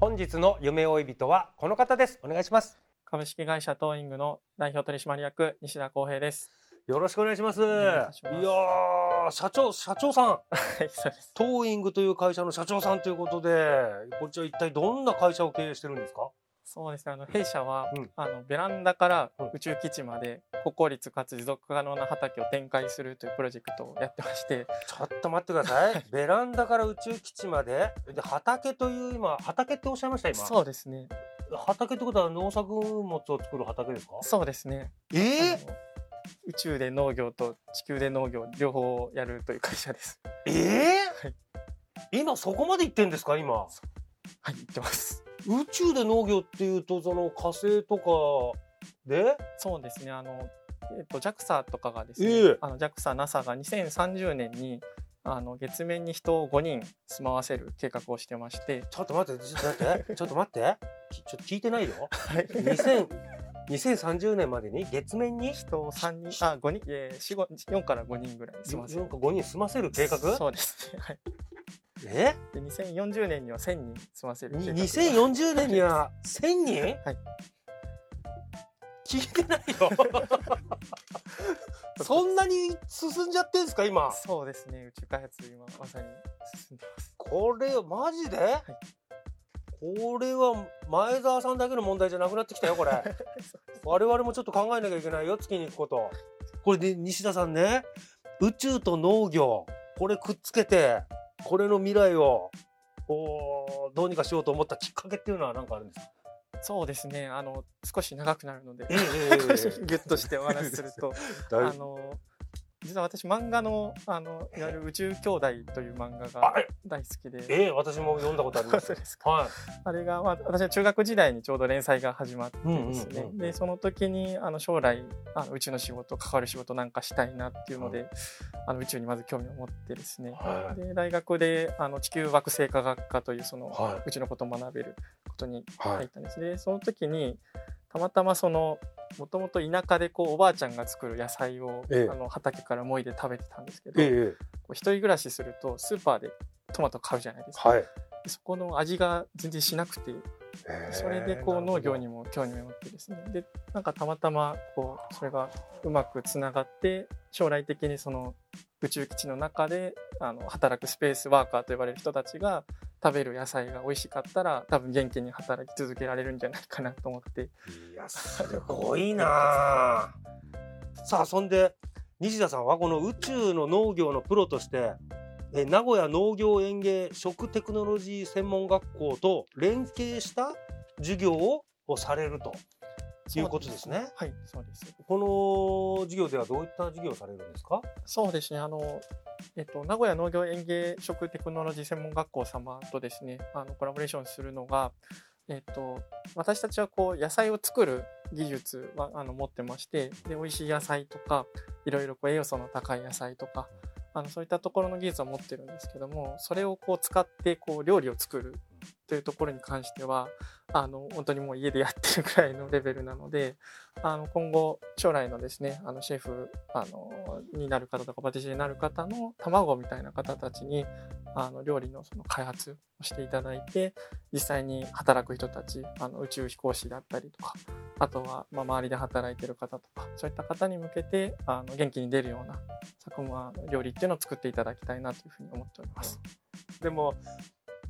本日の夢追い人はこの方です。お願いします。株式会社トーイングの代表取締役西田康平です。よろしくお願いします。います。やー社長社長さん。トーイングという会社の社長さんということでこちら一体どんな会社を経営してるんですか？そうですね。あの弊社は、うんあのベランダからうん宇宙基地まで国効率かつ持続可能な畑を展開するというプロジェクトをやってまして、ちょっと待ってください。ベランダから宇宙基地まで、で畑という今畑っておっしゃいました今？そうですね。畑ってことは農作物を作る畑ですか？そうですね。えあの宇宙で農業と地球で農業両方やるという会社です。ええはい今そこまで行ってんですか今？はい、言ってます。宇宙で農業っていうとその火星とかで、そうですね。あの、えっと、JAXA とかがですね、ええあの JAXA、NASA が2030年にあの月面に人を5人住まわせる計画をしてまして、ちょっと待って、ちょっと待って、ちょっと待って、きちょっと聞いてないよ。はい、2000 2030年までに月面に？人を3人、あ、5人、えー、4、5 4から5人ぐらい住まわせるなんか5人住ませる計画？そうですね。はい。え？で、2040年には1000人住ませる計画。2040年には1000人？はい。聞いてないよ。そんなに進んじゃってんすか今？そうですね。宇宙開発今まさに進んでます。これマジで？これは前澤さんだけの問題じゃなくなってきたよこれ。我々もちょっと考えなきゃいけないよ月に行くこと。これで西田さんね、宇宙と農業これくっつけてこれの未来をおーどうにかしようと思ったきっかけっていうのは何かあるんですか？そうですね。あの、少し長くなるので、ええええええ ギュッとしてお話しすると、大あの、実は私漫画の、あの、いわゆる宇宙兄弟という漫画が大好きで、ええ私も読んだことありま す。はい。あれが、まあ、私は中学時代にちょうど連載が始まってですね、うんうんうん。でその時にあの将来あの宇宙の仕事関わる仕事なんかしたいなっていうので、あの宇宙にまず興味を持ってですね、はい。で大学であの地球惑星科学科というその、はい。宇宙のことを学べることにはい。入ったんです、でその時にたまたまそのもともと田舎でこうおばあちゃんが作る野菜を、ええ。あの畑からもいで食べてたんですけど、え一人暮らしするとスーパーでトマト買うじゃないですか、はい。でそこの味が全然しなくてそれでこう農業にも興味を持ってですね。でなんかたまたまこうそれがうまくつながって将来的にその宇宙基地の中であの働くスペースワーカーと呼ばれる人たちが食べる野菜が美味しかったら多分元気に働き続けられるんじゃないかなと思っていやすごいな あ。さあそんで西田さんはこの宇宙の農業のプロとしてえ名古屋農業園芸食テクノロジー専門学校と連携した授業ををされるということですね。はいそうですこの授業ではどういった授業をされるんですか？そうですねあのえっと、名古屋農業園芸食テクノロジー専門学校様とですねあのコラボレーションするのが、えっと、私たちはこう野菜を作る技術はあの持ってましてで美味しい野菜とかいろいろこう栄養素の高い野菜とかあのそういったところの技術を持ってるんですけどもそれをこう使ってこう料理を作るというところに関してはあの本当にもう家でやってるくらいのレベルなのであの今後将来のですねあのシェフあのになる方とかパティシエになる方の卵みたいな方たちにあの料理のその開発をしていただいて実際に働く人たちあの宇宙飛行士だったりとかあとはまあ周りで働いてる方とかそういった方に向けてあの元気に出るような作物料理っていうのを作っていただきたいなというふうに思っております。でも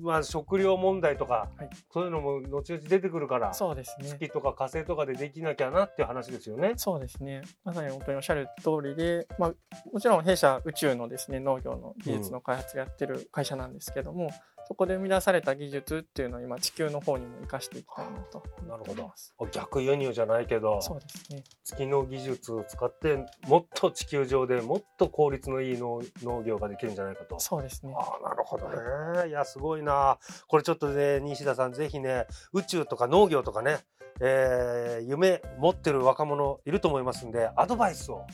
まあ、食料問題とか、はいそういうのも後々出てくるからそうですね。月とか火星とかでできなきゃなっていう話ですよね。そうですね。まさに本当におっしゃる通りで、まあ、もちろん弊社宇宙のですね、農業の技術の開発をやってる会社なんですけども、そこで生み出された技術っていうのを今地球の方にも活かしていきたいなと思っております。逆輸入じゃないけどそうですね。月の技術を使ってもっと地球上でもっと効率のいい農農業ができるんじゃないかと。そうですね。ああなるほどね。いやすごいな。これちょっとね西田さんぜひね宇宙とか農業とかね、えー夢持ってる若者いると思いますんでアドバイスを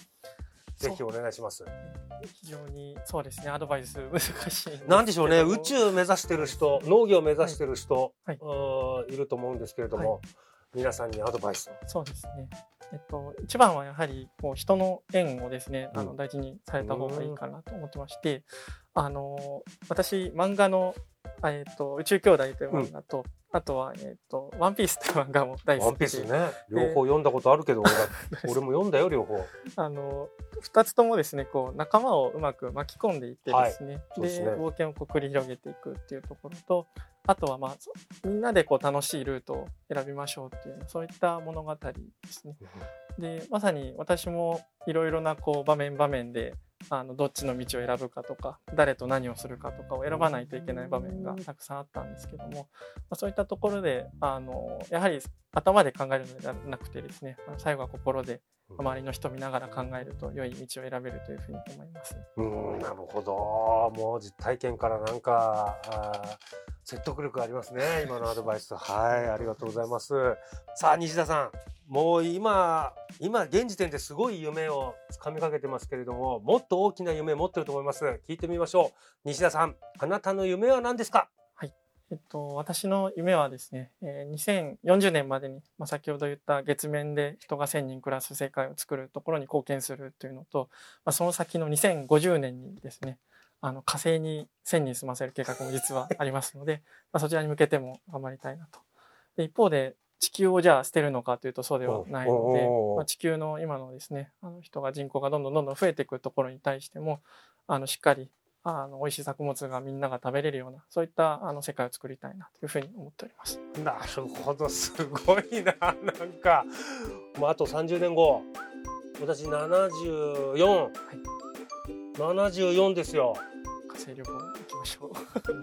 ぜひお願いします。非常にそうですね。アドバイス難しいなんでしょうね宇宙目指してる人農業目指してる人、はいうんいると思うんですけれども、皆さんにアドバイスを。そうですね。えっと、一番はやはりこう人の縁をですね、あうんの大事にされた方がいいかなと思ってまして、あの私漫画のあえっと宇宙兄弟という漫画と、あとはえっとワンピースという漫画も大ワ好きで、ンピースね両方読んだことあるけど俺だ 俺も読んだよ両方。あの二つともですねこう仲間をうまく巻き込んでいってですね,、そうですね。冒険をこう繰り広げていくっていうところとあとはまあそみんなでこう楽しいルートを選びましょうっていうそういった物語ですね。でまさに私もいろいろなこう場面場面であのどっちの道を選ぶかとか誰と何をするかとかを選ばないといけない場面がたくさんあったんですけども、まあ、そういったところであのやはり頭で考えるのではなくてですねあの最後は心で周りの人を見ながら考えると良い道を選べるというふうに思います。うんなるほど。もう実体験からなんか説得力ありますね今のアドバイス。はいありがとうございます。さあ西田さんもう今今現時点ですごい夢をつかみかけてますけれどももっと大きな夢持ってると思います。聞いてみましょう。西田さんあなたの夢は何ですか？えっと、私の夢はですね、えー2040年までに、まあ、先ほど言った月面で人が1000人暮らす世界を作るところに貢献するというのと、まあ、その先の2050年にですね、あの火星に1000人住ませる計画も実はありますので、まあ、そちらに向けても頑張りたいなと。で一方で地球をじゃあ捨てるのかというとそうではないのでまあ、地球の今のですねあの人が人口がどんどんどんどん増えていくところに対してもあのしっかりあの美味しい作物がみんなが食べれるようなそういったあの世界を作りたいなというふうに思っております。なるほどすごいななんか。もうあと30年後私74、74ですよ。火星旅行に行きましょ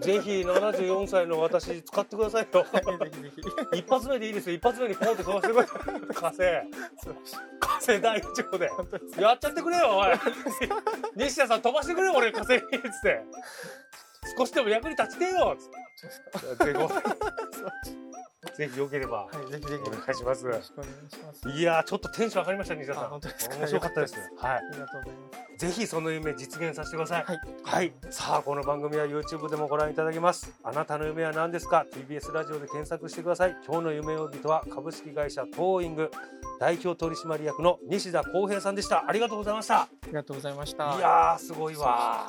う。ぜひ74歳の私使ってくださいよ。ぜひぜひ。一発目でいいですよ。一発目にポンって飛ばしてくれ火星。素晴らしい火星大丈夫で。本当ですやっちゃってくれよおい。西田さん飛ばしてくれよ俺火星にっつって。少しでも役に立ちてえよっつって。ぜひ。よければ。はい、ぜひぜひ。お願いします。よろしくお願いします。いやーちょっとテンション上がりました西田さあん面白かったです。はい。ありがとうございます。ぜひその夢実現させてくださいはい。はい。さあ、この番組は YouTube でもご覧いただけます。あなたの夢は何ですか ?TBS ラジオで検索してください。今日の夢呼びとは株式会社トーイング代表取締役の西田康平さんでした。ありがとうございました。ありがとうございました。いやー、すごいわ